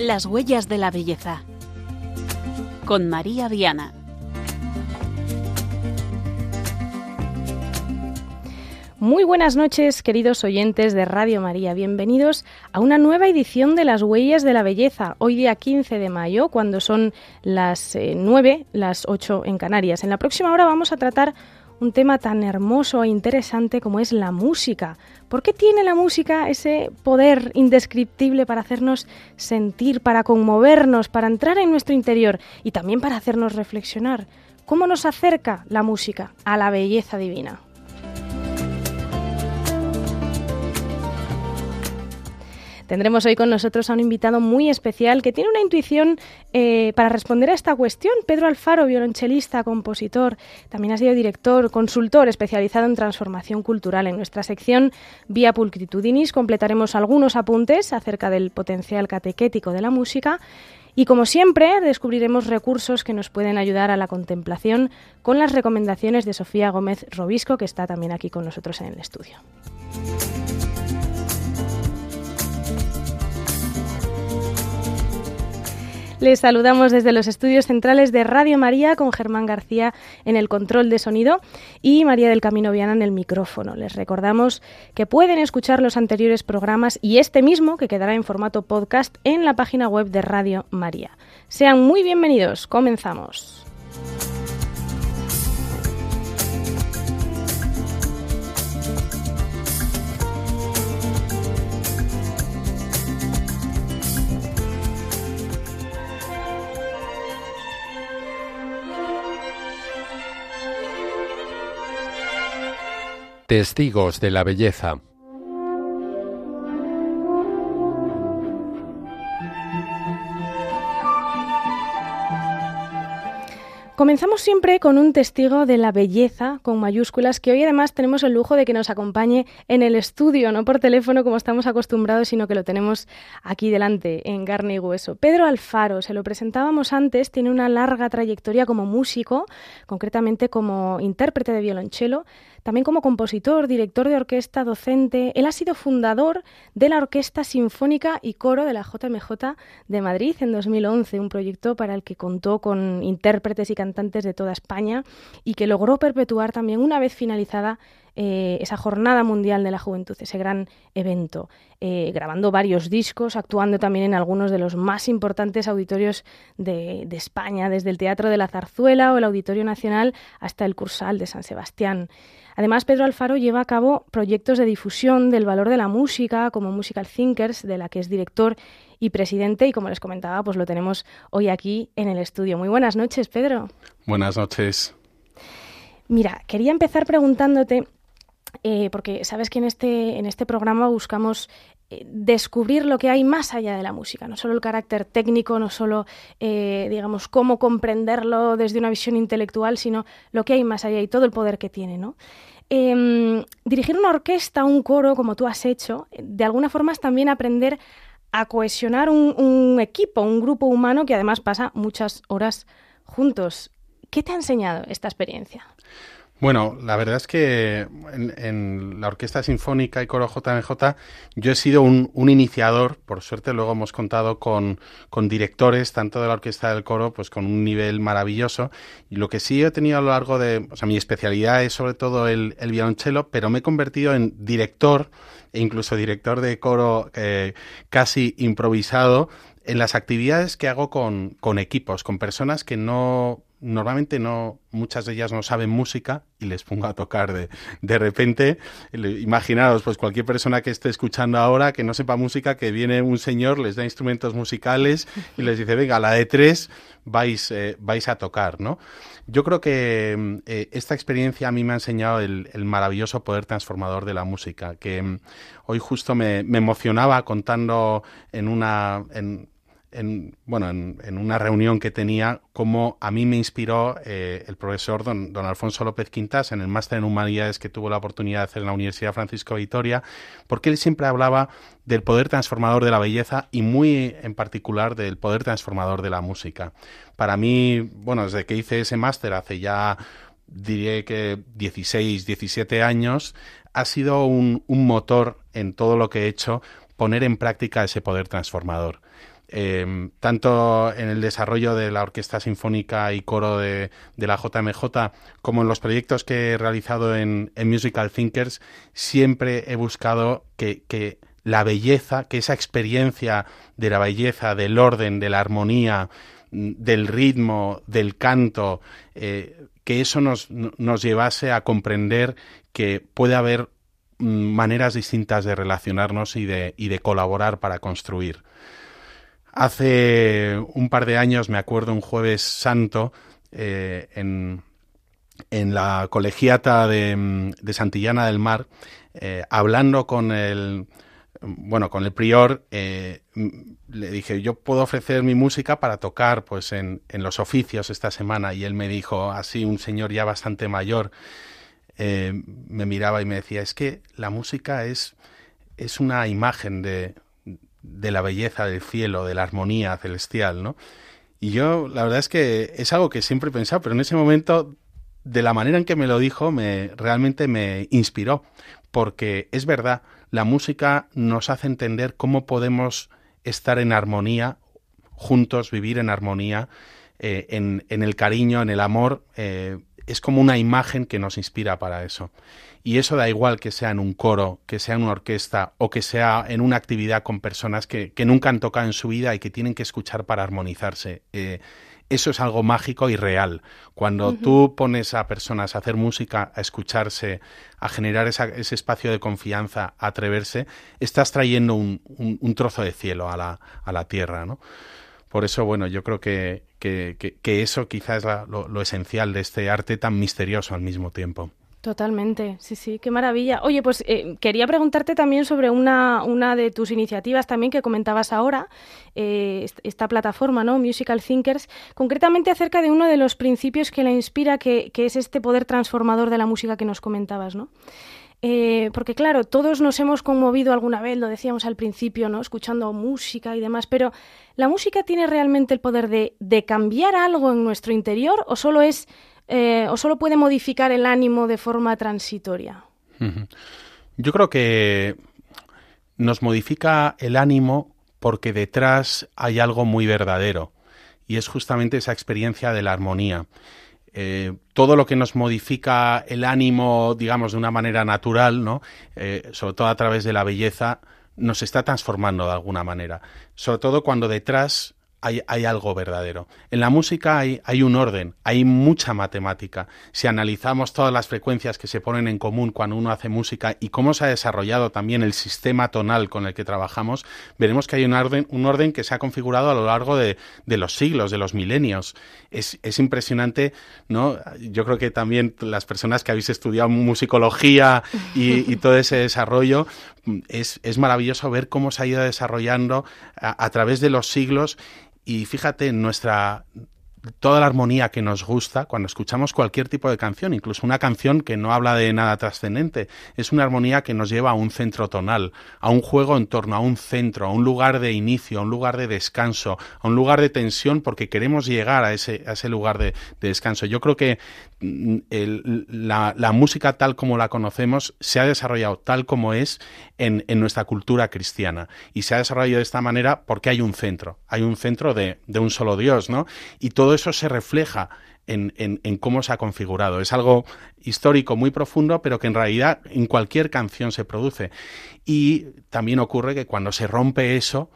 Las huellas de la belleza. Con María Viana. Muy buenas noches, queridos oyentes de Radio María. Bienvenidos a una nueva edición de Las Huellas de la Belleza. Hoy día 15 de mayo, cuando son las 9, eh, las 8 en Canarias. En la próxima hora vamos a tratar un tema tan hermoso e interesante como es la música. ¿Por qué tiene la música ese poder indescriptible para hacernos sentir, para conmovernos, para entrar en nuestro interior y también para hacernos reflexionar? ¿Cómo nos acerca la música a la belleza divina? Tendremos hoy con nosotros a un invitado muy especial que tiene una intuición eh, para responder a esta cuestión. Pedro Alfaro, violonchelista, compositor, también ha sido director, consultor especializado en transformación cultural. En nuestra sección Vía Pulcritudinis completaremos algunos apuntes acerca del potencial catequético de la música. Y como siempre, descubriremos recursos que nos pueden ayudar a la contemplación con las recomendaciones de Sofía Gómez Robisco, que está también aquí con nosotros en el estudio. Les saludamos desde los estudios centrales de Radio María con Germán García en el control de sonido y María del Camino Viana en el micrófono. Les recordamos que pueden escuchar los anteriores programas y este mismo, que quedará en formato podcast, en la página web de Radio María. Sean muy bienvenidos. Comenzamos. Testigos de la Belleza. Comenzamos siempre con un testigo de la belleza con mayúsculas que hoy además tenemos el lujo de que nos acompañe en el estudio, no por teléfono como estamos acostumbrados, sino que lo tenemos aquí delante, en carne y hueso. Pedro Alfaro, se lo presentábamos antes, tiene una larga trayectoria como músico, concretamente como intérprete de violonchelo, también como compositor, director de orquesta, docente. Él ha sido fundador de la Orquesta Sinfónica y Coro de la JMJ de Madrid en 2011, un proyecto para el que contó con intérpretes y cantantes de toda España y que logró perpetuar también una vez finalizada eh, esa Jornada Mundial de la Juventud, ese gran evento, eh, grabando varios discos, actuando también en algunos de los más importantes auditorios de, de, España, desde el Teatro de la Zarzuela o el Auditorio Nacional hasta el Cursal de San Sebastián. Además, Pedro Alfaro lleva a cabo proyectos de difusión del valor de la música, como Musical Thinkers, de la que es director y presidente, y como les comentaba, pues lo tenemos hoy aquí en el estudio. Muy buenas noches, Pedro. Buenas noches. Mira, quería empezar preguntándote, eh, porque sabes que en este, en este programa buscamos eh, descubrir lo que hay más allá de la música, no solo el carácter técnico, no solo, eh, digamos, cómo comprenderlo desde una visión intelectual, sino lo que hay más allá y todo el poder que tiene, ¿no? Em, dirigir una orquesta, un coro, como tú has hecho, de alguna forma es también aprender a cohesionar un, equipo, un grupo humano que además pasa muchas horas juntos. ¿Qué te ha enseñado esta experiencia? Bueno, la verdad es que en, la Orquesta Sinfónica y Coro JMJ yo he sido un, iniciador, por suerte luego hemos contado con, directores, tanto de la orquesta del coro, pues con un nivel maravilloso. Y lo que sí he tenido a lo largo de, o sea, mi especialidad es sobre todo el, el violonchelo, pero me he convertido en director e incluso director de coro eh, casi improvisado en las actividades que hago con equipos, con personas que no normalmente no, muchas de ellas no saben música y les pongo a tocar de, de repente. Imaginaos, pues cualquier persona que esté escuchando ahora que no sepa música, que viene un señor, les da instrumentos musicales y les dice, venga, la de tres vais, eh, vais a tocar, ¿no? Yo creo que mm, eh, esta experiencia a mí me ha enseñado el, el, maravilloso poder transformador de la música, que mm, hoy justo me, me emocionaba contando en una... en, bueno, en, una reunión que tenía, como a mí me inspiró eh, el profesor don, don, Alfonso López Quintas en el máster en humanidades que tuvo la oportunidad de hacer en la Universidad Francisco Vitoria, porque él siempre hablaba del poder transformador de la belleza y muy en particular del poder transformador de la música. Para mí, bueno, desde que hice ese máster hace ya, diría que 16, 17 años, ha sido un, un motor en todo lo que he hecho poner en práctica ese poder transformador Em, tanto en el desarrollo de la Orquesta Sinfónica y Coro de, la JMJ como en los proyectos que he realizado en, Musical Thinkers, siempre he buscado que, la belleza, que esa experiencia de la belleza, del orden, de la armonía, mm, del ritmo, del canto, eh, que eso nos, nos llevase a comprender que puede haber mm, maneras distintas de relacionarnos y de, y de colaborar para construir. Hace un par de años, me acuerdo, un jueves santo, eh, en, en, la colegiata de, de Santillana del Mar, eh, hablando con el, bueno, con el prior, eh, le dije, yo puedo ofrecer mi música para tocar pues en, en, los oficios esta semana. Y él me dijo, así, un señor ya bastante mayor, me miraba y me decía, es que la música es, es una imagen de, de la belleza del cielo, de la armonía celestial, ¿no? Y yo, la verdad es que es algo que siempre he pensado, pero en ese momento, de la manera en que me lo dijo, me realmente me inspiró, porque es verdad, la música nos hace entender cómo podemos estar en armonía, juntos, vivir en armonía, eh, en, en, el cariño, en el amor, eh, es como una imagen que nos inspira para eso. Y eso da igual que sea en un coro, que sea en una orquesta o que sea en una actividad con personas que, nunca han tocado en su vida y que tienen que escuchar para armonizarse. Eh, eso es algo mágico y real. Cuando tú pones a personas a hacer música, a escucharse, a generar ese espacio de confianza, a atreverse, estás trayendo un, trozo de cielo a la, a la tierra, ¿no? Por eso, bueno, yo creo que, que, eso quizás es lo, esencial de este arte tan misterioso al mismo tiempo. Totalmente, sí, sí, qué maravilla. Oye, pues eh, quería preguntarte también sobre una, una de tus iniciativas también que comentabas ahora, eh, esta plataforma, ¿no? Musical Thinkers, concretamente acerca de uno de los principios que la inspira, que, que es este poder transformador de la música que nos comentabas, ¿no? Eh, porque claro, todos nos hemos conmovido alguna vez, lo decíamos al principio, ¿no? Escuchando música y demás, pero ¿la música tiene realmente el poder de, cambiar algo en nuestro interior o solo es eh, o solo puede modificar el ánimo de forma transitoria? Yo creo que nos modifica el ánimo porque detrás hay algo muy verdadero y es justamente esa experiencia de la armonía. Eh, todo lo que nos modifica el ánimo, digamos, de una manera natural, ¿no? Eh, sobre todo a través de la belleza, nos está transformando de alguna manera. Sobre todo cuando detrás hay, algo verdadero. En la música hay, hay, un orden, hay mucha matemática. Si analizamos todas las frecuencias que se ponen en común cuando uno hace música y cómo se ha desarrollado también el sistema tonal con el que trabajamos, veremos que hay un orden, un orden que se ha configurado a lo largo de, los siglos, de los milenios. Es, impresionante, ¿no? Yo creo que también las personas que habéis estudiado musicología y, todo ese desarrollo, es, maravilloso ver cómo se ha ido desarrollando a través de los siglos y fíjate, nuestra toda la armonía que nos gusta cuando escuchamos cualquier tipo de canción, incluso una canción que no habla de nada trascendente, es una armonía que nos lleva a un centro tonal, a un juego en torno a un centro, a un lugar de inicio, a un lugar de descanso, a un lugar de tensión porque queremos llegar a ese, a ese lugar de, descanso. Yo creo que mm, la, música tal como la conocemos se ha desarrollado tal como es en, en, nuestra cultura cristiana y se ha desarrollado de esta manera porque hay un centro, hay un centro de, de un solo Dios, ¿no? Y todo eso se refleja en, en, cómo se ha configurado. Es algo histórico muy profundo, pero que en realidad en cualquier canción se produce. Y también ocurre que cuando se rompe eso,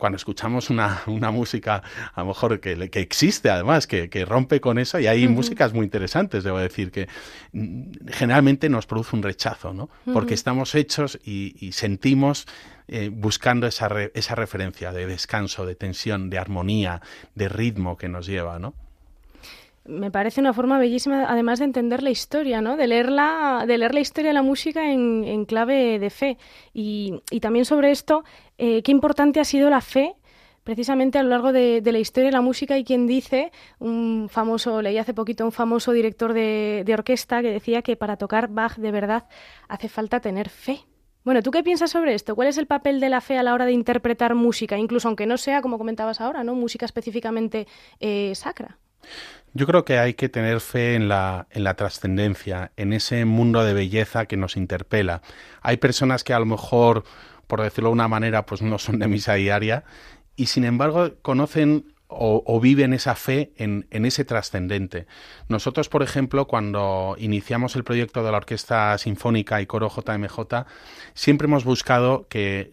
cuando escuchamos una, una música, a lo mejor que, que existe además, que, que, rompe con eso, y hay músicas muy interesantes, debo decir, que mm, generalmente nos produce un rechazo, ¿no? Porque estamos hechos y, y sentimos eh, buscando esa, esa referencia de descanso, de tensión, de armonía, de ritmo que nos lleva, ¿no? Me parece una forma bellísima, además de entender la historia, ¿no? De leer la, de leer la historia de la música en, clave de fe. Y, también sobre esto, eh, qué importante ha sido la fe precisamente a lo largo de, la historia de la música y quien dice, un famoso, leí hace poquito un famoso director de, de orquesta que decía que para tocar Bach de verdad hace falta tener fe. Bueno, ¿tú qué piensas sobre esto? ¿Cuál es el papel de la fe a la hora de interpretar música, incluso aunque no sea, como comentabas ahora, ¿no? música específicamente eh, sacra? Yo creo que hay que tener fe en la, en la trascendencia, en ese mundo de belleza que nos interpela. Hay personas que a lo mejor, por decirlo de una manera, pues no son de misa diaria y sin embargo conocen o, viven esa fe en, ese trascendente. Nosotros, por ejemplo, cuando iniciamos el proyecto de la Orquesta Sinfónica y Coro JMJ, siempre hemos buscado que,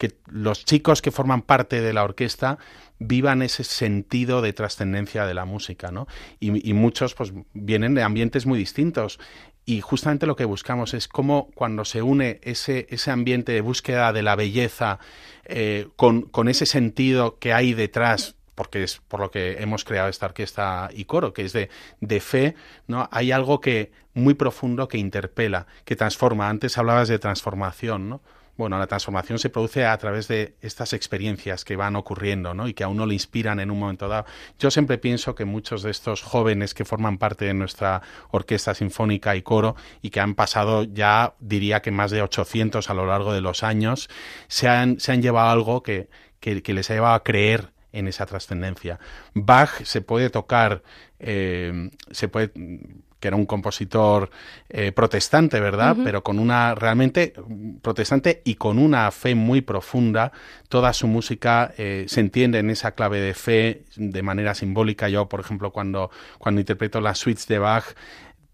que los chicos que forman parte de la orquesta vivan ese sentido de trascendencia de la música, ¿no? Y, muchos pues vienen de ambientes muy distintos y justamente lo que buscamos es cómo cuando se une ese, ese ambiente de búsqueda de la belleza eh, con, con, ese sentido que hay detrás porque es por lo que hemos creado esta orquesta y coro, que es de, de fe, ¿no? Hay algo que muy profundo que interpela, que transforma. Antes hablabas de transformación, ¿no? Bueno, la transformación se produce a través de estas experiencias que van ocurriendo, ¿no? Y que a uno le inspiran en un momento dado. Yo siempre pienso que muchos de estos jóvenes que forman parte de nuestra orquesta sinfónica y coro y que han pasado ya, diría que más de 800 a lo largo de los años, se han, se han llevado algo que, que, les ha llevado a creer en esa trascendencia. Bach se puede tocar, eh, se puede que era un compositor eh, protestante, ¿verdad? Pero con una realmente protestante y con una fe muy profunda. Toda su música eh, se entiende en esa clave de fe de manera simbólica. Yo, por ejemplo, cuando, cuando interpreto las suites de Bach,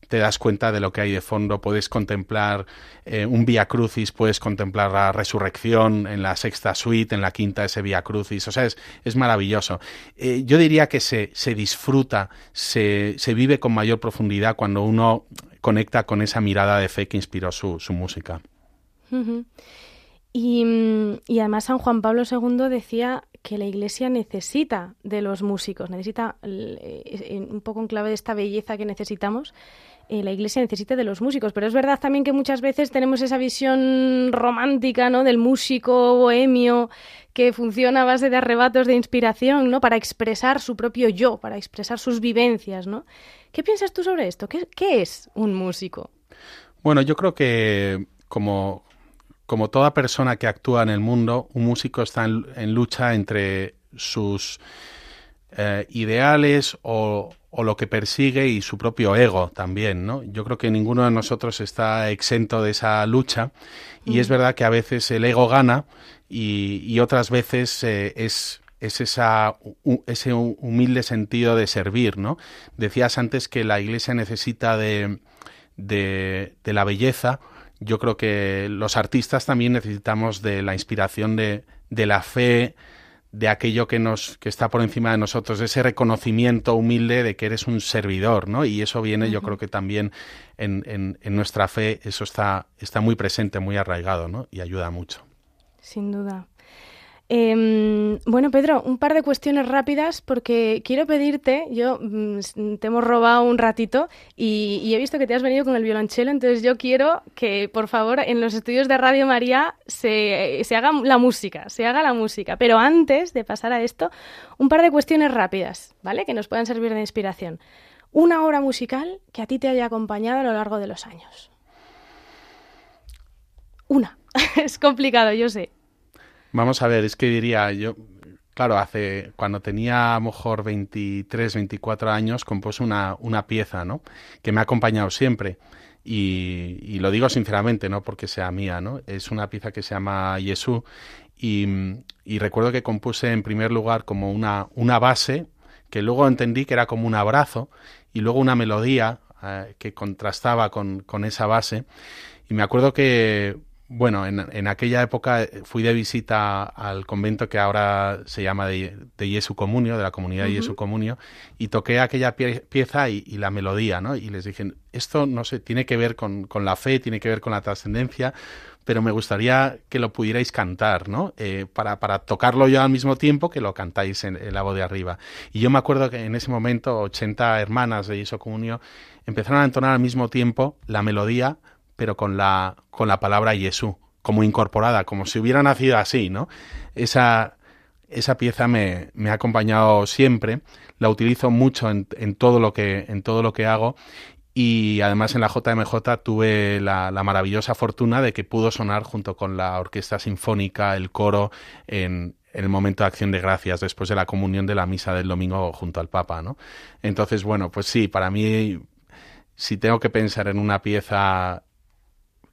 te das cuenta de lo que hay de fondo, puedes contemplar eh, un Via Crucis, puedes contemplar la resurrección en la sexta suite, en la quinta ese Via Crucis, o sea, es, es maravilloso. Eh, yo diría que se, se disfruta, se, se, vive con mayor profundidad cuando uno conecta con esa mirada de fe que inspiró su, su música. y, y además San Juan Pablo II decía que la Iglesia necesita de los músicos, necesita eh, un poco en clave de esta belleza que necesitamos, eh, la iglesia necesita de los músicos. Pero es verdad también que muchas veces tenemos esa visión romántica, ¿no? Del músico bohemio que funciona a base de arrebatos de inspiración, ¿no? Para expresar su propio yo, para expresar sus vivencias, ¿no? ¿Qué piensas tú sobre esto? ¿Qué, es un músico? Bueno, yo creo que como, como toda persona que actúa en el mundo, un músico está en, lucha entre sus eh, ideales o, o lo que persigue y su propio ego también, ¿no? Yo creo que ninguno de nosotros está exento de esa lucha y es mm. verdad que a veces el ego gana y, otras veces eh, es es esa, ese humilde sentido de servir, ¿no? Decías antes que la Iglesia necesita de, de, de, la belleza. Yo creo que los artistas también necesitamos de la inspiración de, de la fe, de aquello que nos que está por encima de nosotros, ese reconocimiento humilde de que eres un servidor, ¿no? Y eso viene, yo creo que también en, en, en, nuestra fe, eso está, está muy presente, muy arraigado, ¿no? Y ayuda mucho. Sin duda. Em, bueno, Pedro, un par de cuestiones rápidas porque quiero pedirte, yo mm, te hemos robado un ratito y, he visto que te has venido con el violonchelo, entonces yo quiero que por favor en los estudios de Radio María se, se haga la música, se haga la música. Pero antes de pasar a esto, un par de cuestiones rápidas, ¿vale? Que nos puedan servir de inspiración. Una obra musical que a ti te haya acompañado a lo largo de los años. Una. es complicado, yo sé. Vamos a ver, es que diría yo, claro, hace cuando tenía a lo mejor 23, 24 años, compuse una, una pieza, ¿no? Que me ha acompañado siempre. Y, lo digo sinceramente, no porque sea mía, ¿no? Es una pieza que se llama Jesús y, recuerdo que compuse en primer lugar como una, una base que luego entendí que era como un abrazo y luego una melodía eh, que contrastaba con, con esa base. Y me acuerdo que bueno, en, en, aquella época eh, fui de visita al convento que ahora se llama de, de Jesu Comunio, de la comunidad de Jesu Comunio, y toqué aquella pieza y, la melodía, ¿no? Y les dije, esto, no sé, tiene que ver con, con la fe, tiene que ver con la trascendencia, pero me gustaría que lo pudierais cantar, ¿no? Eh, para, para tocarlo yo al mismo tiempo que lo cantáis en, en, la voz de arriba. Y yo me acuerdo que en ese momento 80 hermanas de Jesu Comunio empezaron a entonar al mismo tiempo la melodía, pero con la, con la palabra Jesús, como incorporada, como si hubiera nacido así, ¿no? Esa, esa pieza me, me ha acompañado siempre, la utilizo mucho en, todo lo que, en todo lo que hago y además en la JMJ tuve la, maravillosa fortuna de que pudo sonar junto con la orquesta sinfónica, el coro, en, en, el momento de acción de gracias, después de la comunión de la misa del domingo junto al Papa, ¿no? Entonces, bueno, pues sí, para mí, si tengo que pensar en una pieza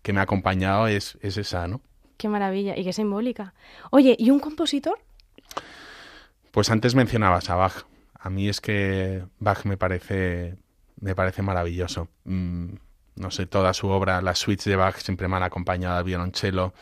que me ha acompañado es, es esa, ¿no? Qué maravilla y qué simbólica. Oye, ¿y un compositor? Pues antes mencionabas a Bach. A mí es que Bach me parece, me parece maravilloso. Mm, no sé, toda su obra, las suites de Bach siempre me han acompañado al violonchelo,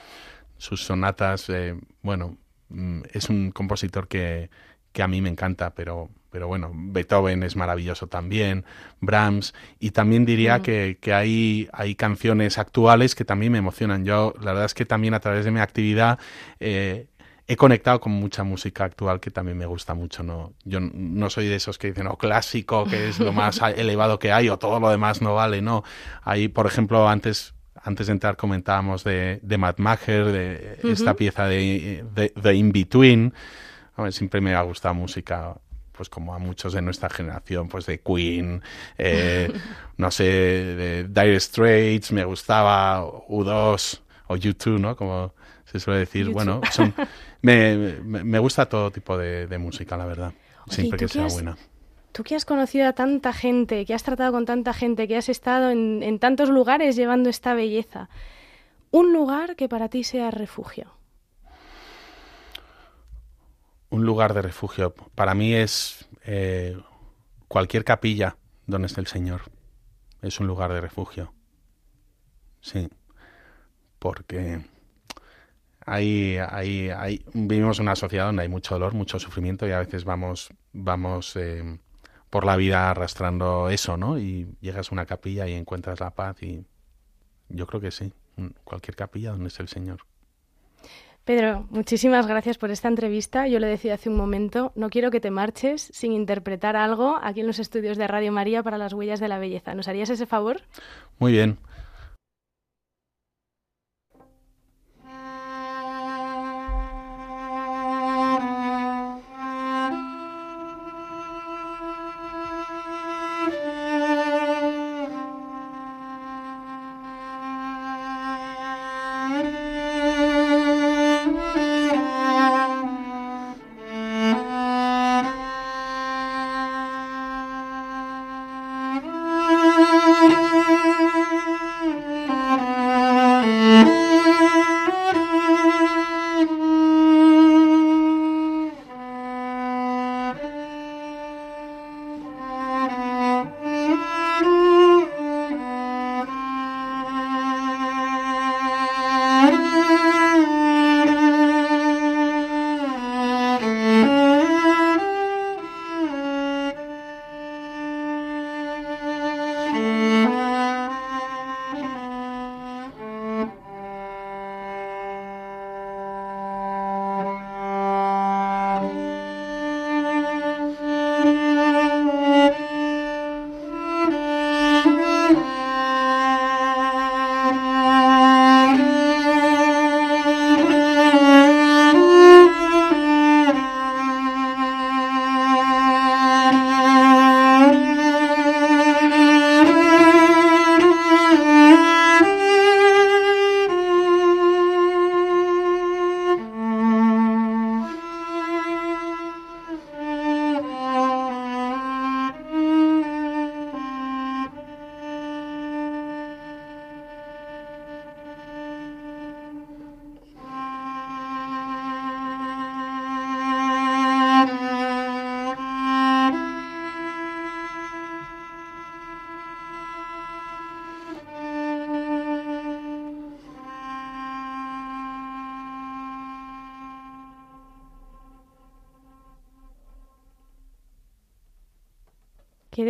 sus sonatas, eh, bueno, mm, es un compositor que, que a mí me encanta, pero, pero bueno, Beethoven es maravilloso también, Brahms, y también diría Mm. que, que hay, hay canciones actuales que también me emocionan. Yo, la verdad es que también a través de mi actividad eh, he conectado con mucha música actual que también me gusta mucho. No, yo no soy de esos que dicen, oh, clásico, que es lo más elevado que hay, o todo lo demás no vale, no. Hay, por ejemplo, antes antes de entrar comentábamos de, de Matt Maher, de esta pieza de, de, de In Between. A ver, siempre me ha gustado música, pues como a muchos de nuestra generación, pues de Queen, eh, no sé, de Dire Straits, me gustaba U2 o U2, ¿no? Como se suele decir. U2. Bueno, son, me, me, gusta todo tipo de, de música, la verdad. Oye, Siempre ¿y tú que sea has- buena. Tú que has conocido a tanta gente, que has tratado con tanta gente, que has estado en, en tantos lugares llevando esta belleza, un lugar que para ti sea refugio. Un lugar de refugio. Para mí es eh, cualquier capilla donde esté el Señor. Es un lugar de refugio. Sí. Porque hay, hay, hay, vivimos en una sociedad donde hay mucho dolor, mucho sufrimiento y a veces vamos, vamos eh, por la vida arrastrando eso, ¿no? Y llegas a una capilla y encuentras la paz y yo creo que sí. Cualquier capilla donde esté el Señor. Pedro, muchísimas gracias por esta entrevista. Yo le decía hace un momento, no quiero que te marches sin interpretar algo aquí en los estudios de Radio María para las huellas de la belleza. ¿Nos harías ese favor? Muy bien.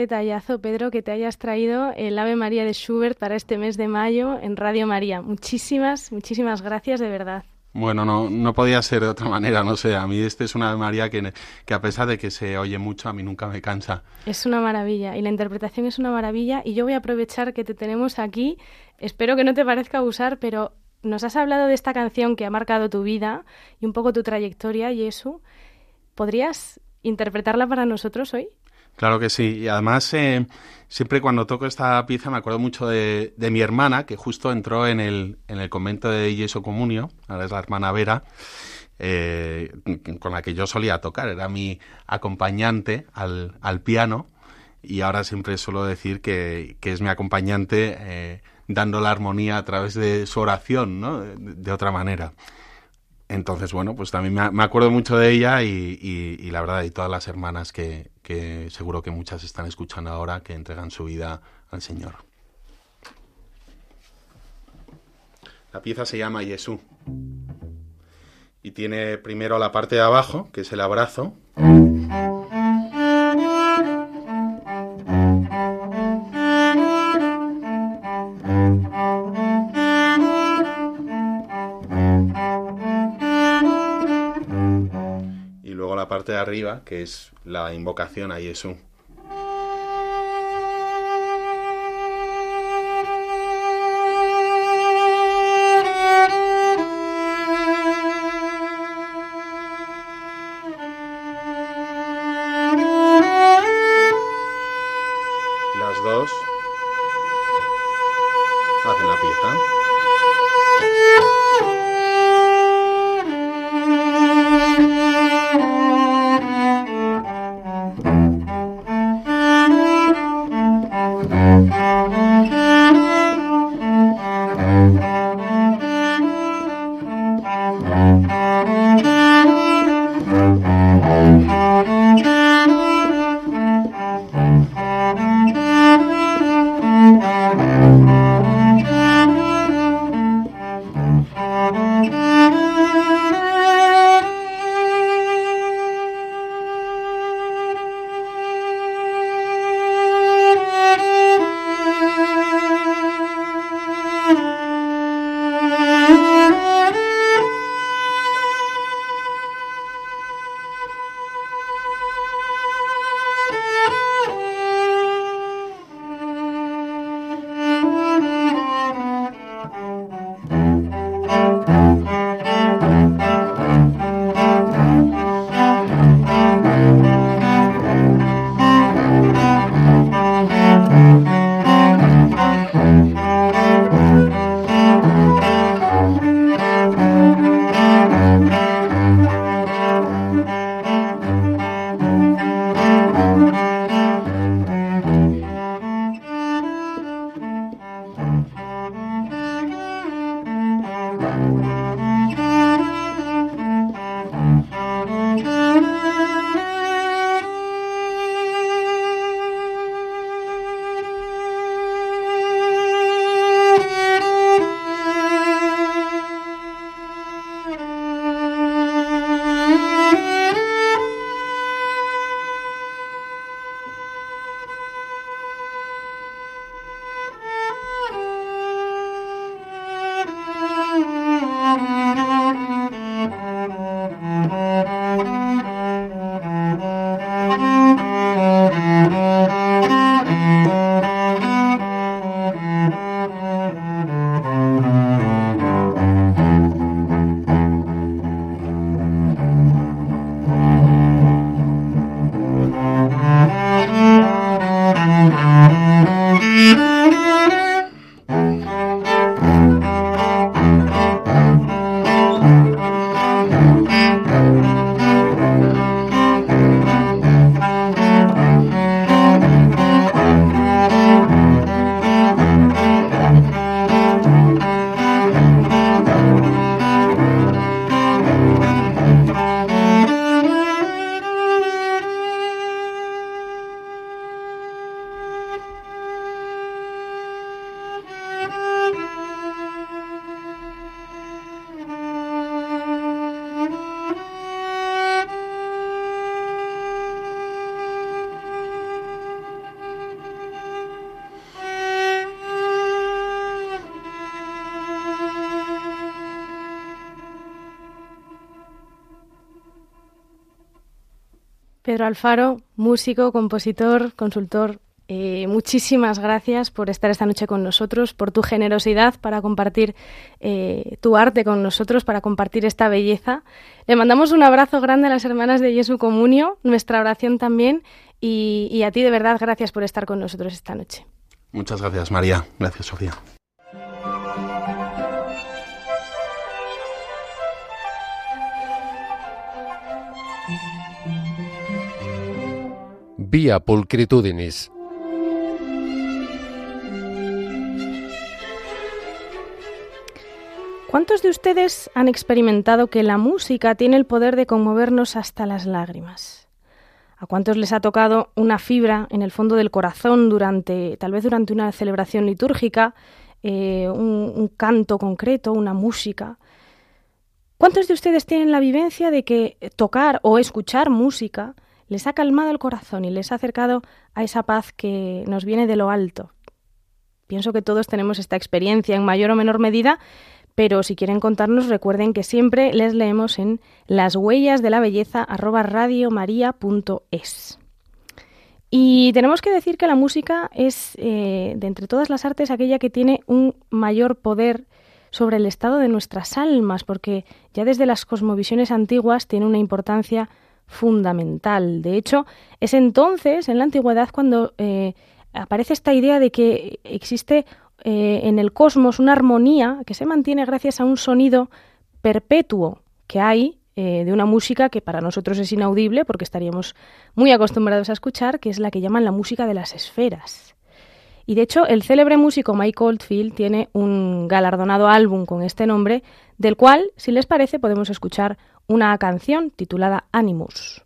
Detallazo, Pedro, que te hayas traído el Ave María de Schubert para este mes de mayo en Radio María. Muchísimas, muchísimas gracias, de verdad. Bueno, no, no podía ser de otra manera, no sé. A mí este es una Ave María que, que a pesar de que se oye mucho, a mí nunca me cansa. Es una maravilla y la interpretación es una maravilla y yo voy a aprovechar que te tenemos aquí. Espero que no te parezca abusar, pero nos has hablado de esta canción que ha marcado tu vida y un poco tu trayectoria, Jesús. ¿Podrías interpretarla para nosotros hoy? Claro que sí. Y además, eh, siempre cuando toco esta pieza me acuerdo mucho de, mi hermana, que justo entró en el, en el convento de Yeso Comunio, ahora es la hermana Vera, eh, con la que yo solía tocar, era mi acompañante al, al piano. Y ahora siempre suelo decir que, que es mi acompañante eh, dando la armonía a través de su oración, ¿no? De, otra manera. Entonces, bueno, pues también me, acuerdo mucho de ella y, la verdad, y todas las hermanas que, que seguro que muchas están escuchando ahora, que entregan su vida al Señor. La pieza se llama Jesús y tiene primero la parte de abajo, que es el abrazo. Arriba, que es la invocación a Jesús. Pedro Alfaro, músico, compositor, consultor, eh, muchísimas gracias por estar esta noche con nosotros, por tu generosidad para compartir eh, tu arte con nosotros, para compartir esta belleza. Le mandamos un abrazo grande a las hermanas de Jesu Comunio, nuestra oración también, y, y a ti de verdad gracias por estar con nosotros esta noche. Muchas gracias, María. Gracias, Sofía. Vía pulcritudinis. ¿Cuántos de ustedes han experimentado que la música tiene el poder de conmovernos hasta las lágrimas? ¿A cuántos les ha tocado una fibra en el fondo del corazón durante, tal vez durante una celebración litúrgica, eh, un canto concreto, una música? ¿Cuántos de ustedes tienen la vivencia de que tocar o escuchar música les ha calmado el corazón y les ha acercado a esa paz que nos viene de lo alto? Pienso que todos tenemos esta experiencia en mayor o menor medida pero si quieren contarnos, recuerden que siempre les leemos en las huellas de la belleza Y tenemos que decir que la música es, eh, de entre todas las artes, aquella que tiene un mayor poder sobre el estado de nuestras almas, porque ya desde las cosmovisiones antiguas tiene una importancia fundamental. De hecho, es entonces, en la antigüedad, cuando eh, aparece esta idea de que existe eh, en el cosmos una armonía que se mantiene gracias a un sonido perpetuo que hay eh, de una música que para nosotros es inaudible porque estaríamos muy acostumbrados a escuchar, que es la que llaman la música de las esferas. Y de hecho, el célebre músico Mike Oldfield tiene un galardonado álbum con este nombre, del cual, si les parece, podemos escuchar una canción titulada Animus.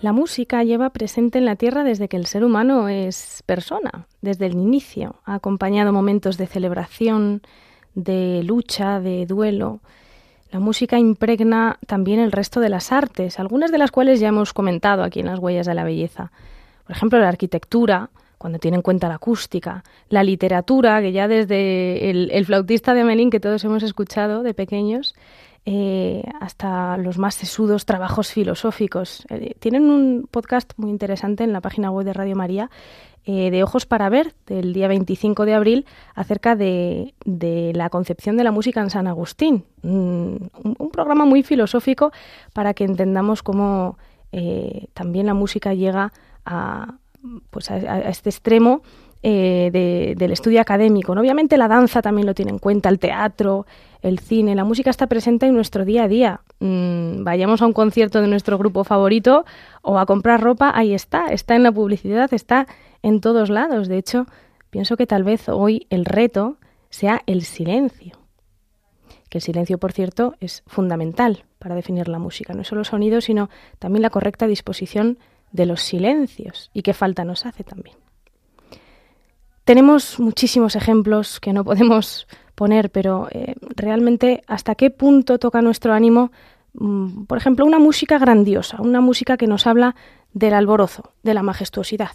La música lleva presente en la Tierra desde que el ser humano es persona, desde el inicio. Ha acompañado momentos de celebración, de lucha, de duelo. La música impregna también el resto de las artes, algunas de las cuales ya hemos comentado aquí en las huellas de la belleza. Por ejemplo, la arquitectura, cuando tiene en cuenta la acústica, la literatura, que ya desde el, flautista de Amelín que todos hemos escuchado de pequeños, eh, hasta los más sesudos trabajos filosóficos. Eh, tienen un podcast muy interesante en la página web de Radio María eh, de Ojos para Ver, del día 25 de abril, acerca de, la concepción de la música en San Agustín. un, programa muy filosófico para que entendamos cómo también la música llega a, pues a este extremo eh, del estudio académico. Obviamente la danza también lo tiene en cuenta, el teatro, el cine, la música está presente en nuestro día a día. Mm, vayamos a un concierto de nuestro grupo favorito o a comprar ropa, ahí está, está en la publicidad, está en todos lados. De hecho, pienso que tal vez hoy el reto sea el silencio. Que el silencio, por cierto, es fundamental para definir la música. No es solo sonido, sino también la correcta disposición de los silencios y qué falta nos hace también. Tenemos muchísimos ejemplos que no podemos poner, pero eh, realmente hasta qué punto toca nuestro ánimo, mm, por ejemplo, una música grandiosa, una música que nos habla del alborozo, de la majestuosidad.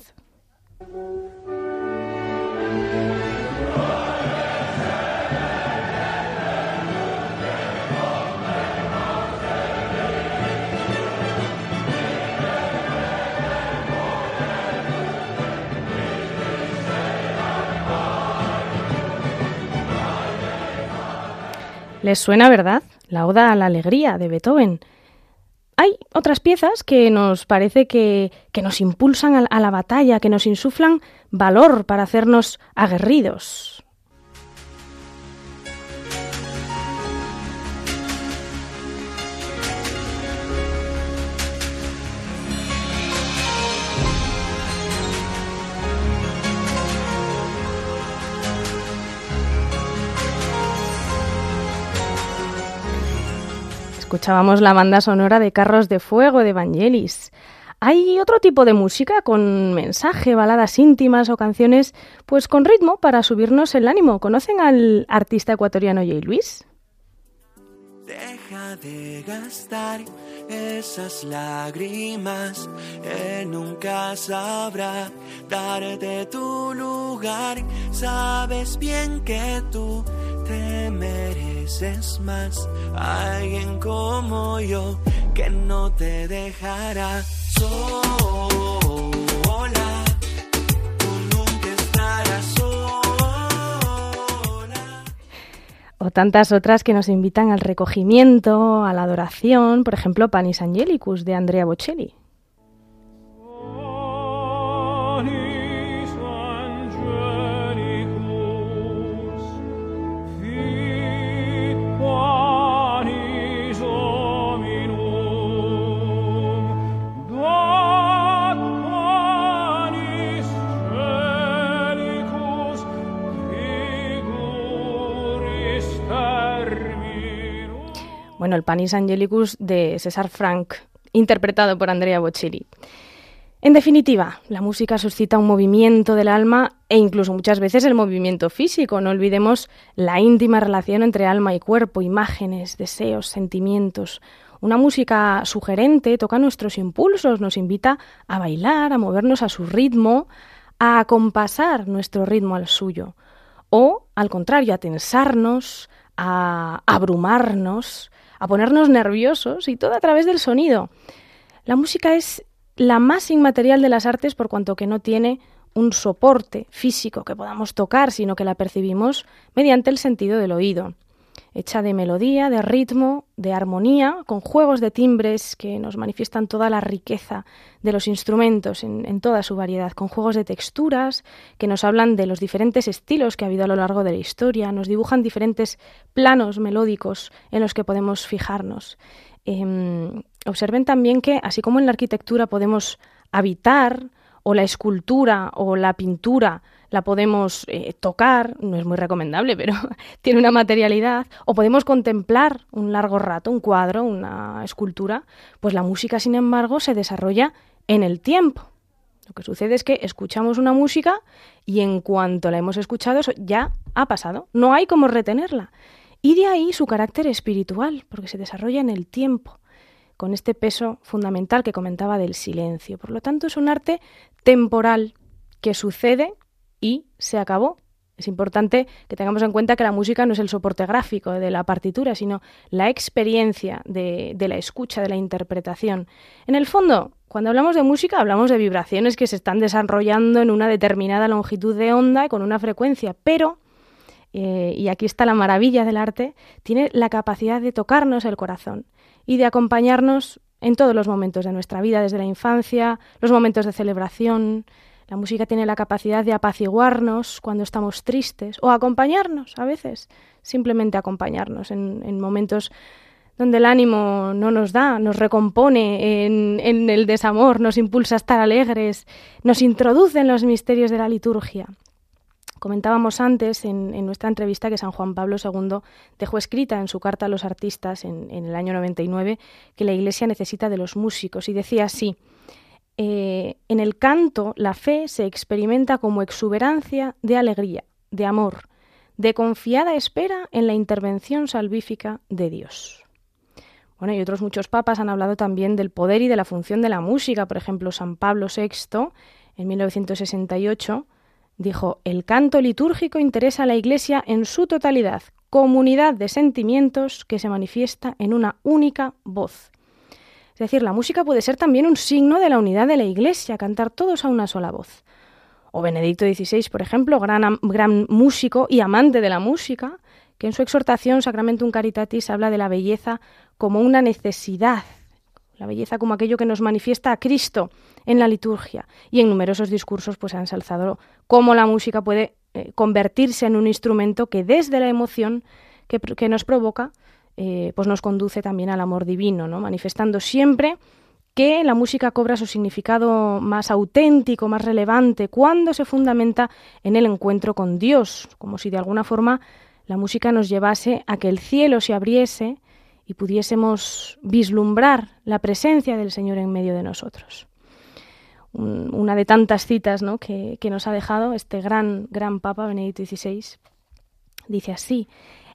¿Les suena, verdad? La Oda a la Alegría de Beethoven. Hay otras piezas que nos parece que, que nos impulsan a la batalla, que nos insuflan valor para hacernos aguerridos. Escuchábamos la banda sonora de Carros de Fuego de Evangelis. Hay otro tipo de música con mensaje, baladas íntimas o canciones pues con ritmo para subirnos el ánimo. ¿Conocen al artista ecuatoriano Jay Luis? Deja de gastar esas lágrimas, él nunca sabrá darte tu lugar. Sabes bien que tú te mereces más. Alguien como yo que no te dejará sola. Tú nunca estarás sola. O tantas otras que nos invitan al recogimiento, a la adoración, por ejemplo, Panis Angelicus de Andrea Bocelli. El Panis Angelicus de César Frank, interpretado por Andrea Bocelli. En definitiva, la música suscita un movimiento del alma e incluso muchas veces el movimiento físico. No olvidemos la íntima relación entre alma y cuerpo, imágenes, deseos, sentimientos. Una música sugerente toca nuestros impulsos, nos invita a bailar, a movernos a su ritmo, a acompasar nuestro ritmo al suyo. O, al contrario, a tensarnos, a abrumarnos, a ponernos nerviosos y todo a través del sonido. La música es la más inmaterial de las artes por cuanto que no tiene un soporte físico que podamos tocar, sino que la percibimos mediante el sentido del oído hecha de melodía, de ritmo, de armonía, con juegos de timbres que nos manifiestan toda la riqueza de los instrumentos en, toda su variedad, con juegos de texturas que nos hablan de los diferentes estilos que ha habido a lo largo de la historia, nos dibujan diferentes planos melódicos en los que podemos fijarnos. Em, observen también que, así como en la arquitectura podemos habitar, o la escultura o la pintura la podemos eh, tocar, no es muy recomendable, pero tiene una materialidad, o podemos contemplar un largo rato un cuadro, una escultura, pues la música, sin embargo, se desarrolla en el tiempo. Lo que sucede es que escuchamos una música y en cuanto la hemos escuchado, ya ha pasado, no hay cómo retenerla. Y de ahí su carácter espiritual, porque se desarrolla en el tiempo, con este peso fundamental que comentaba del silencio. Por lo tanto, es un arte temporal que sucede y se acabó. Es importante que tengamos en cuenta que la música no es el soporte gráfico de la partitura, sino la experiencia de, de la escucha, de la interpretación. En el fondo, cuando hablamos de música, hablamos de vibraciones que se están desarrollando en una determinada longitud de onda y con una frecuencia, pero eh, y aquí está la maravilla del arte, tiene la capacidad de tocarnos el corazón y de acompañarnos en todos los momentos de nuestra vida, desde la infancia, los momentos de celebración. La música tiene la capacidad de apaciguarnos cuando estamos tristes o acompañarnos a veces, simplemente acompañarnos en, momentos donde el ánimo no nos da, nos recompone en, en el desamor, nos impulsa a estar alegres, nos introduce en los misterios de la liturgia. Comentábamos antes en, nuestra entrevista que San Juan Pablo II dejó escrita en su carta a los artistas en, el año 99 que la Iglesia necesita de los músicos y decía así, eh, en el canto la fe se experimenta como exuberancia de alegría, de amor, de confiada espera en la intervención salvífica de Dios. Bueno, y otros muchos papas han hablado también del poder y de la función de la música, por ejemplo, San Pablo VI en 1968 Dijo, el canto litúrgico interesa a la Iglesia en su totalidad, comunidad de sentimientos que se manifiesta en una única voz. Es decir, la música puede ser también un signo de la unidad de la Iglesia, cantar todos a una sola voz. O Benedicto XVI, por ejemplo, gran, músico y amante de la música, que en su exhortación Sacramentum Caritatis habla de la belleza como una necesidad la belleza como aquello que nos manifiesta a Cristo en la liturgia. Y en numerosos discursos pues, ha ensalzado cómo la música puede eh, convertirse en un instrumento que desde la emoción que, nos provoca, eh, pues nos conduce también al amor divino, ¿no? manifestando siempre que la música cobra su significado más auténtico, más relevante, cuando se fundamenta en el encuentro con Dios, como si de alguna forma la música nos llevase a que el cielo se abriese y pudiésemos vislumbrar la presencia del Señor en medio de nosotros. una de tantas citas ¿no? que, que nos ha dejado este gran, gran Papa Benedicto XVI dice así,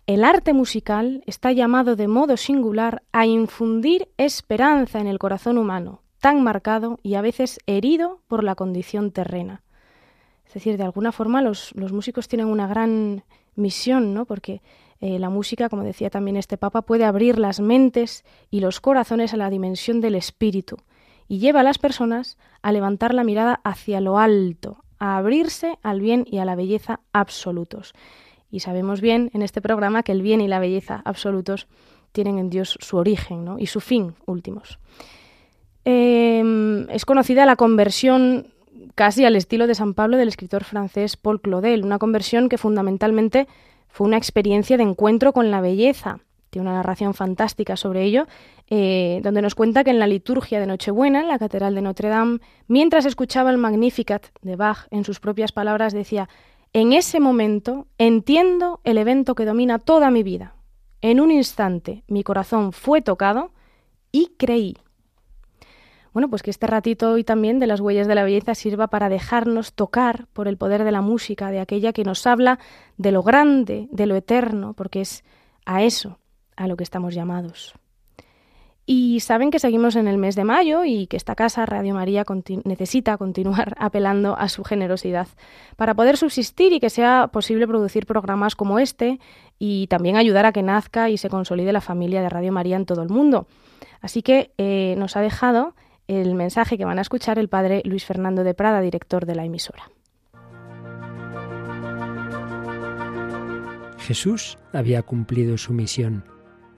el arte musical está llamado de modo singular a infundir esperanza en el corazón humano, tan marcado y a veces herido por la condición terrena. Es decir, de alguna forma los, músicos tienen una gran misión, ¿no? Porque eh, la música, como decía también este Papa, puede abrir las mentes y los corazones a la dimensión del espíritu y lleva a las personas a levantar la mirada hacia lo alto, a abrirse al bien y a la belleza absolutos. Y sabemos bien en este programa que el bien y la belleza absolutos tienen en Dios su origen y su fin últimos. Em, es conocida la conversión casi al estilo de San Pablo del escritor francés Paul Claudel, una conversión que fundamentalmente fue una experiencia de encuentro con la belleza. Tiene una narración fantástica sobre ello, eh, donde nos cuenta que en la liturgia de Nochebuena, en la Catedral de Notre Dame, mientras escuchaba el Magnificat de Bach, en sus propias palabras decía, en ese momento entiendo el evento que domina toda mi vida. En un instante mi corazón fue tocado y creí. Bueno, pues que este ratito hoy también de las huellas de la belleza sirva para dejarnos tocar por el poder de la música, de aquella que nos habla de lo grande, de lo eterno, porque es a eso a lo que estamos llamados. Y saben que seguimos en el mes de mayo y que esta casa, Radio María, necesita continuar apelando a su generosidad para poder subsistir y que sea posible producir programas como este y también ayudar a que nazca y se consolide la familia de Radio María en todo el mundo. Así que eh, nos ha dejado el mensaje que van a escuchar el padre Luis Fernando de Prada, director de la emisora. Jesús había cumplido su misión.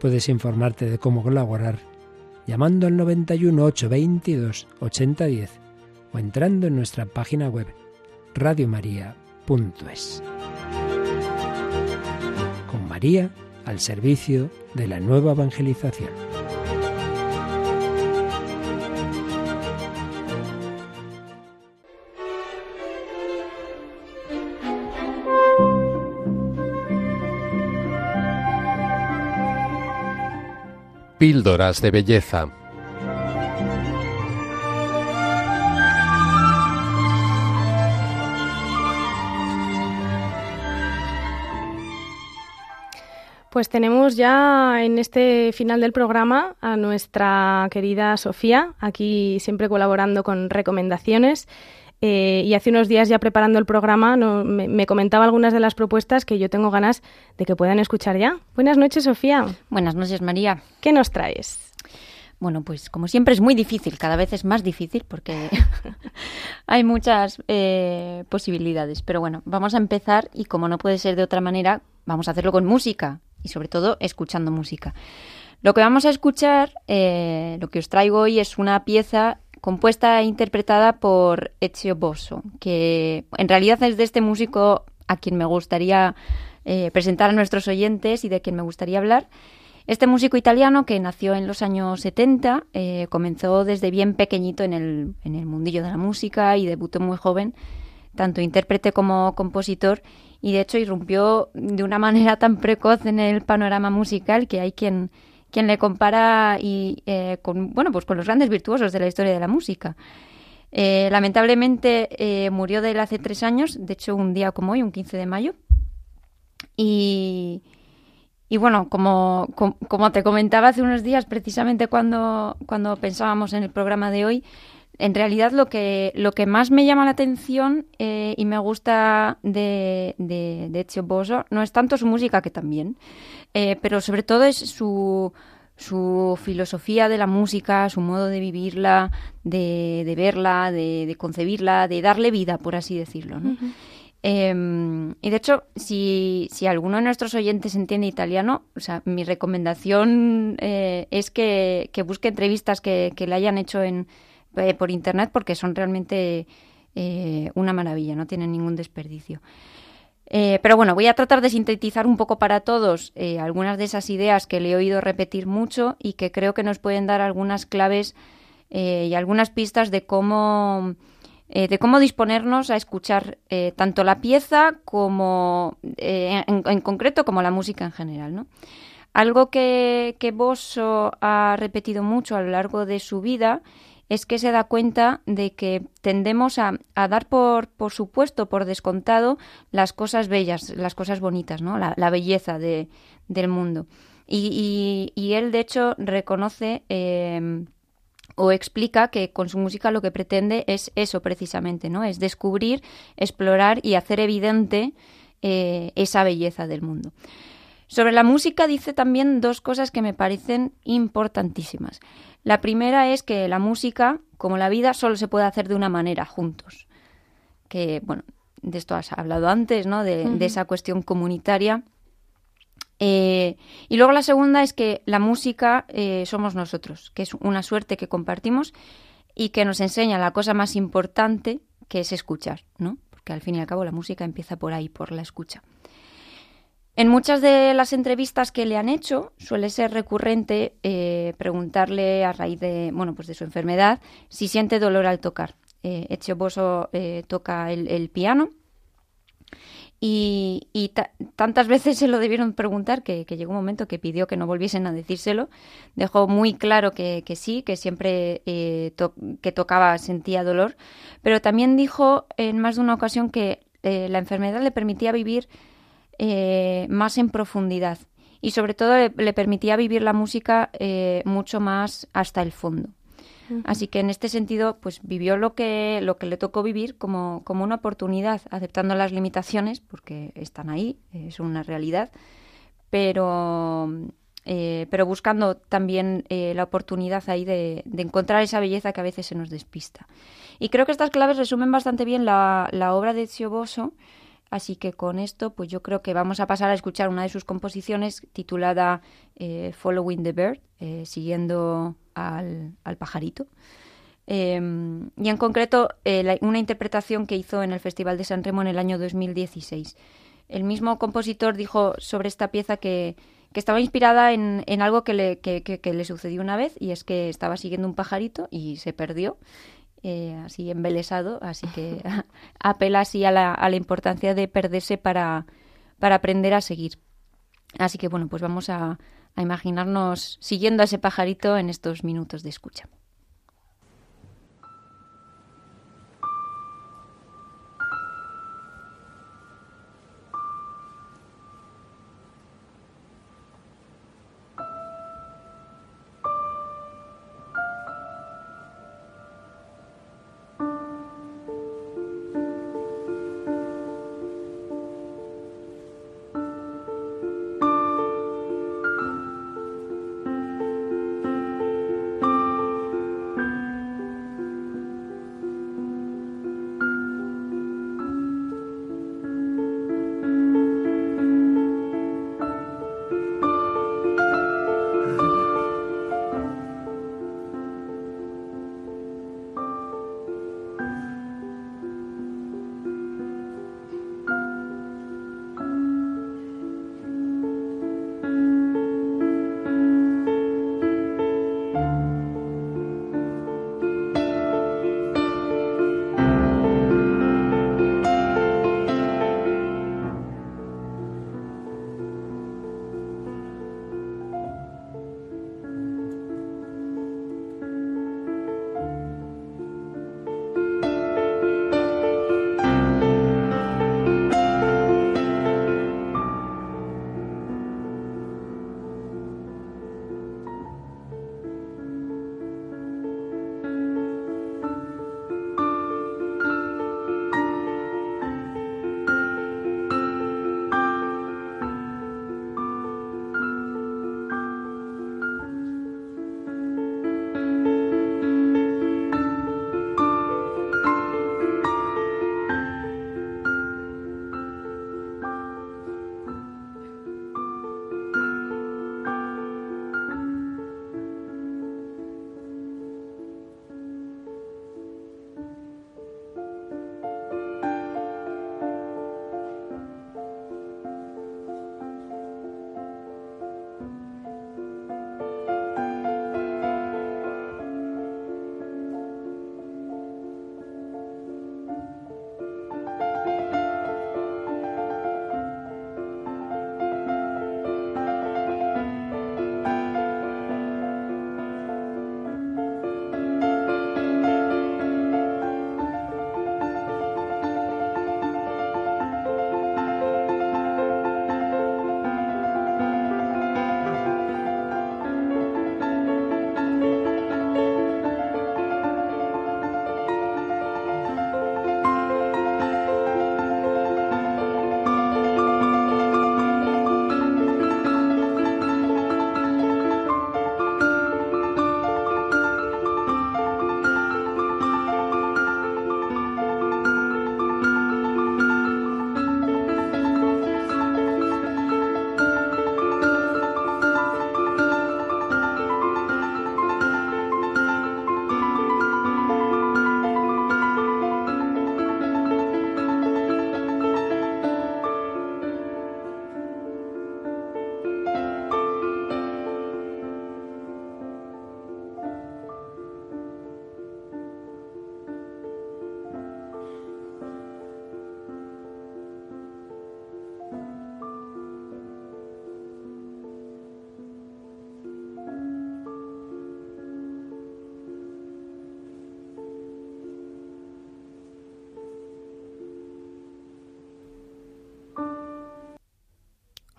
Puedes informarte de cómo colaborar llamando al 91 822 8010 o entrando en nuestra página web radiomaria.es. Con María al servicio de la nueva evangelización. Píldoras de belleza. Pues tenemos ya en este final del programa a nuestra querida Sofía, aquí siempre colaborando con recomendaciones. Eh, y hace unos días ya preparando el programa me, me, comentaba algunas de las propuestas que yo tengo ganas de que puedan escuchar ya. Buenas noches, Sofía. Buenas noches, María. ¿Qué nos traes? Bueno, pues como siempre es muy difícil, cada vez es más difícil porque hay muchas eh, posibilidades. Pero bueno, vamos a empezar y como no puede ser de otra manera, vamos a hacerlo con música y sobre todo escuchando música. Lo que vamos a escuchar, eh, lo que os traigo hoy es una pieza compuesta e interpretada por Ezio Bosso, que en realidad es de este músico a quien me gustaría eh, presentar a nuestros oyentes y de quien me gustaría hablar. Este músico italiano que nació en los años 70 eh, comenzó desde bien pequeñito en el, en el mundillo de la música y debutó muy joven, tanto intérprete como compositor, y de hecho irrumpió de una manera tan precoz en el panorama musical que hay quien quien le compara y, eh, con, bueno, pues con los grandes virtuosos de la historia de la música. Eh, lamentablemente eh, murió de él hace tres años, de hecho un día como hoy, un 15 de mayo. Y, bueno, como, como, te comentaba hace unos días, precisamente cuando, cuando pensábamos en el programa de hoy, en realidad lo que, lo que más me llama la atención y me gusta de, de, de Ezio Bosso no es tanto su música, que también, eh, pero sobre todo es su, su filosofía de la música, su modo de vivirla, de, de verla, de, de, concebirla, de darle vida, por así decirlo. ¿no? eh, y de hecho, si, si, alguno de nuestros oyentes entiende italiano, o sea, mi recomendación eh, es que, que, busque entrevistas que, que le hayan hecho en, eh, por internet porque son realmente eh, una maravilla, no tienen ningún desperdicio. Eh, pero bueno, voy a tratar de sintetizar un poco para todos eh, algunas de esas ideas que le he oído repetir mucho y que creo que nos pueden dar algunas claves eh, y algunas pistas de cómo, de cómo disponernos a escuchar tanto la pieza como, en, en, concreto, como la música en general. ¿no? Algo que, que Bosso ha repetido mucho a lo largo de su vida es que se da cuenta de que tendemos a, a dar por, por, supuesto, por descontado, las cosas bellas, las cosas bonitas, ¿no? la, belleza de, del mundo. Y, y, él, de hecho, reconoce eh, o explica que con su música lo que pretende es eso precisamente, ¿no? Es descubrir, explorar y hacer evidente eh, esa belleza del mundo. Sobre la música dice también dos cosas que me parecen importantísimas. La primera es que la música, como la vida, solo se puede hacer de una manera, juntos. Que, bueno, de esto has hablado antes, ¿no? De, uh -huh. de esa cuestión comunitaria. Eh, y luego la segunda es que la música eh, somos nosotros, que es una suerte que compartimos y que nos enseña la cosa más importante que es escuchar, ¿no? Porque al fin y al cabo la música empieza por ahí, por la escucha. En muchas de las entrevistas que le han hecho suele ser recurrente eh, preguntarle a raíz de, bueno, pues de su enfermedad si siente dolor al tocar. Eh, Ezio eh, toca el, piano y, tantas veces se lo debieron preguntar que, que, llegó un momento que pidió que no volviesen a decírselo. Dejó muy claro que, que sí, que siempre eh, to que tocaba sentía dolor, pero también dijo en más de una ocasión que eh, la enfermedad le permitía vivir eh, más en profundidad y sobre todo le, le permitía vivir la música eh, mucho más hasta el fondo. Uh -huh. Así que en este sentido, pues vivió lo que, lo que le tocó vivir como, como una oportunidad, aceptando las limitaciones, porque están ahí, es una realidad, pero, eh, pero buscando también eh, la oportunidad ahí de, de, encontrar esa belleza que a veces se nos despista. Y creo que estas claves resumen bastante bien la, la obra de Zio Bosso, Así que con esto, pues yo creo que vamos a pasar a escuchar una de sus composiciones titulada eh, Following the Bird, eh, siguiendo al, al pajarito. Em, y en concreto, eh, una interpretación que hizo en el Festival de San Remo en el año 2016. El mismo compositor dijo sobre esta pieza que, que estaba inspirada en, en algo que le, que- que- que le sucedió una vez, y es que estaba siguiendo un pajarito y se perdió, eh, así embelesado, así que apela así a la, a la importancia de perderse para, para aprender a seguir. Así que bueno, pues vamos a, a imaginarnos siguiendo a ese pajarito en estos minutos de escucha.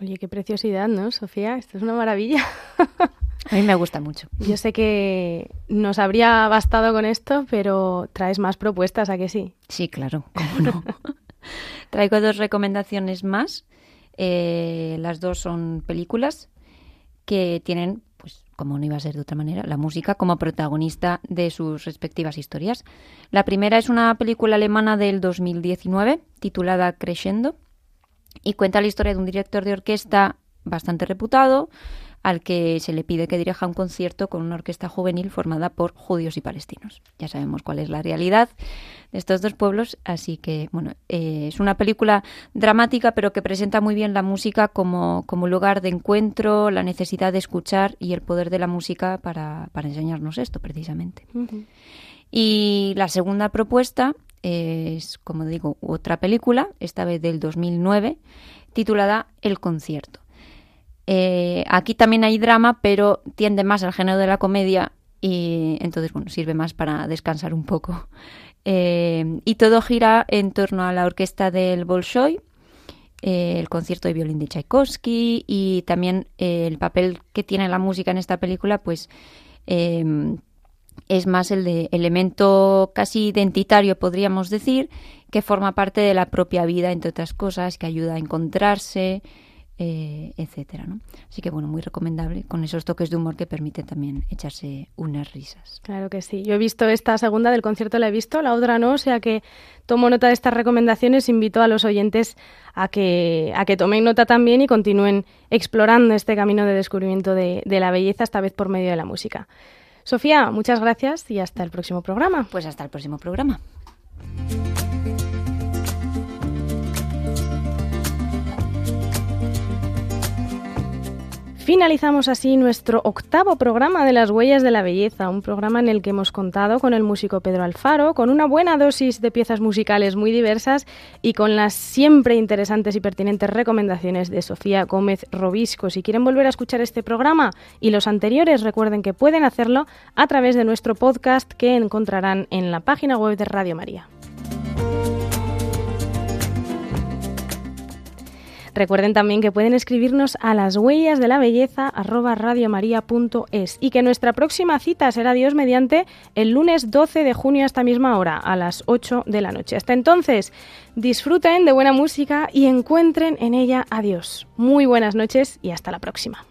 Oye, qué preciosidad, ¿no, Sofía? Esto es una maravilla. A mí me gusta mucho. Yo sé que nos habría bastado con esto, pero traes más propuestas, ¿a que sí? Sí, claro, cómo no. Traigo dos recomendaciones más. Eh, las dos son películas que tienen pues como no iba a ser de otra manera, la música como protagonista de sus respectivas historias. La primera es una película alemana del 2019 titulada Crescendo y cuenta la historia de un director de orquesta bastante reputado al que se le pide que dirija un concierto con una orquesta juvenil formada por judíos y palestinos. Ya sabemos cuál es la realidad de estos dos pueblos, así que bueno, eh, es una película dramática pero que presenta muy bien la música como, como lugar de encuentro, la necesidad de escuchar y el poder de la música para, para enseñarnos esto precisamente. Y la segunda propuesta es, como digo, otra película, esta vez del 2009, titulada El concierto. Eh, aquí también hay drama, pero tiende más al género de la comedia y entonces, bueno, sirve más para descansar un poco. Eh, y todo gira en torno a la orquesta del Bolshoi, eh, el concierto de violín de Tchaikovsky y también el papel que tiene la música en esta película, pues es más el de elemento casi identitario, podríamos decir, que forma parte de la propia vida, entre otras cosas, que ayuda a encontrarse, eh, etcétera. ¿no? Así que bueno, muy recomendable con esos toques de humor que permiten también echarse unas risas. Claro que sí. Yo he visto esta segunda del concierto, la he visto, la otra no, o sea que tomo nota de estas recomendaciones, invito a los oyentes a que, a que tomen nota también y continúen explorando este camino de descubrimiento de, de la belleza, esta vez por medio de la música. Sofía, muchas gracias y hasta el próximo programa. Pues hasta el próximo programa. Finalizamos así nuestro octavo programa de las huellas de la belleza, un programa en el que hemos contado con el músico Pedro Alfaro, con una buena dosis de piezas musicales muy diversas y con las siempre interesantes y pertinentes recomendaciones de Sofía Gómez Robisco. Si quieren volver a escuchar este programa y los anteriores, recuerden que pueden hacerlo a través de nuestro podcast que encontrarán en la página web de Radio María. Recuerden también que pueden escribirnos a las huellas de la belleza radiomaria.es y que nuestra próxima cita será Dios mediante el lunes 12 de junio a esta misma hora, a las 8 de la noche. Hasta entonces, disfruten de buena música y encuentren en ella a Dios. Muy buenas noches y hasta la próxima.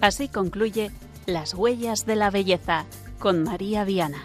Así concluye Las huellas de la belleza con María Viana.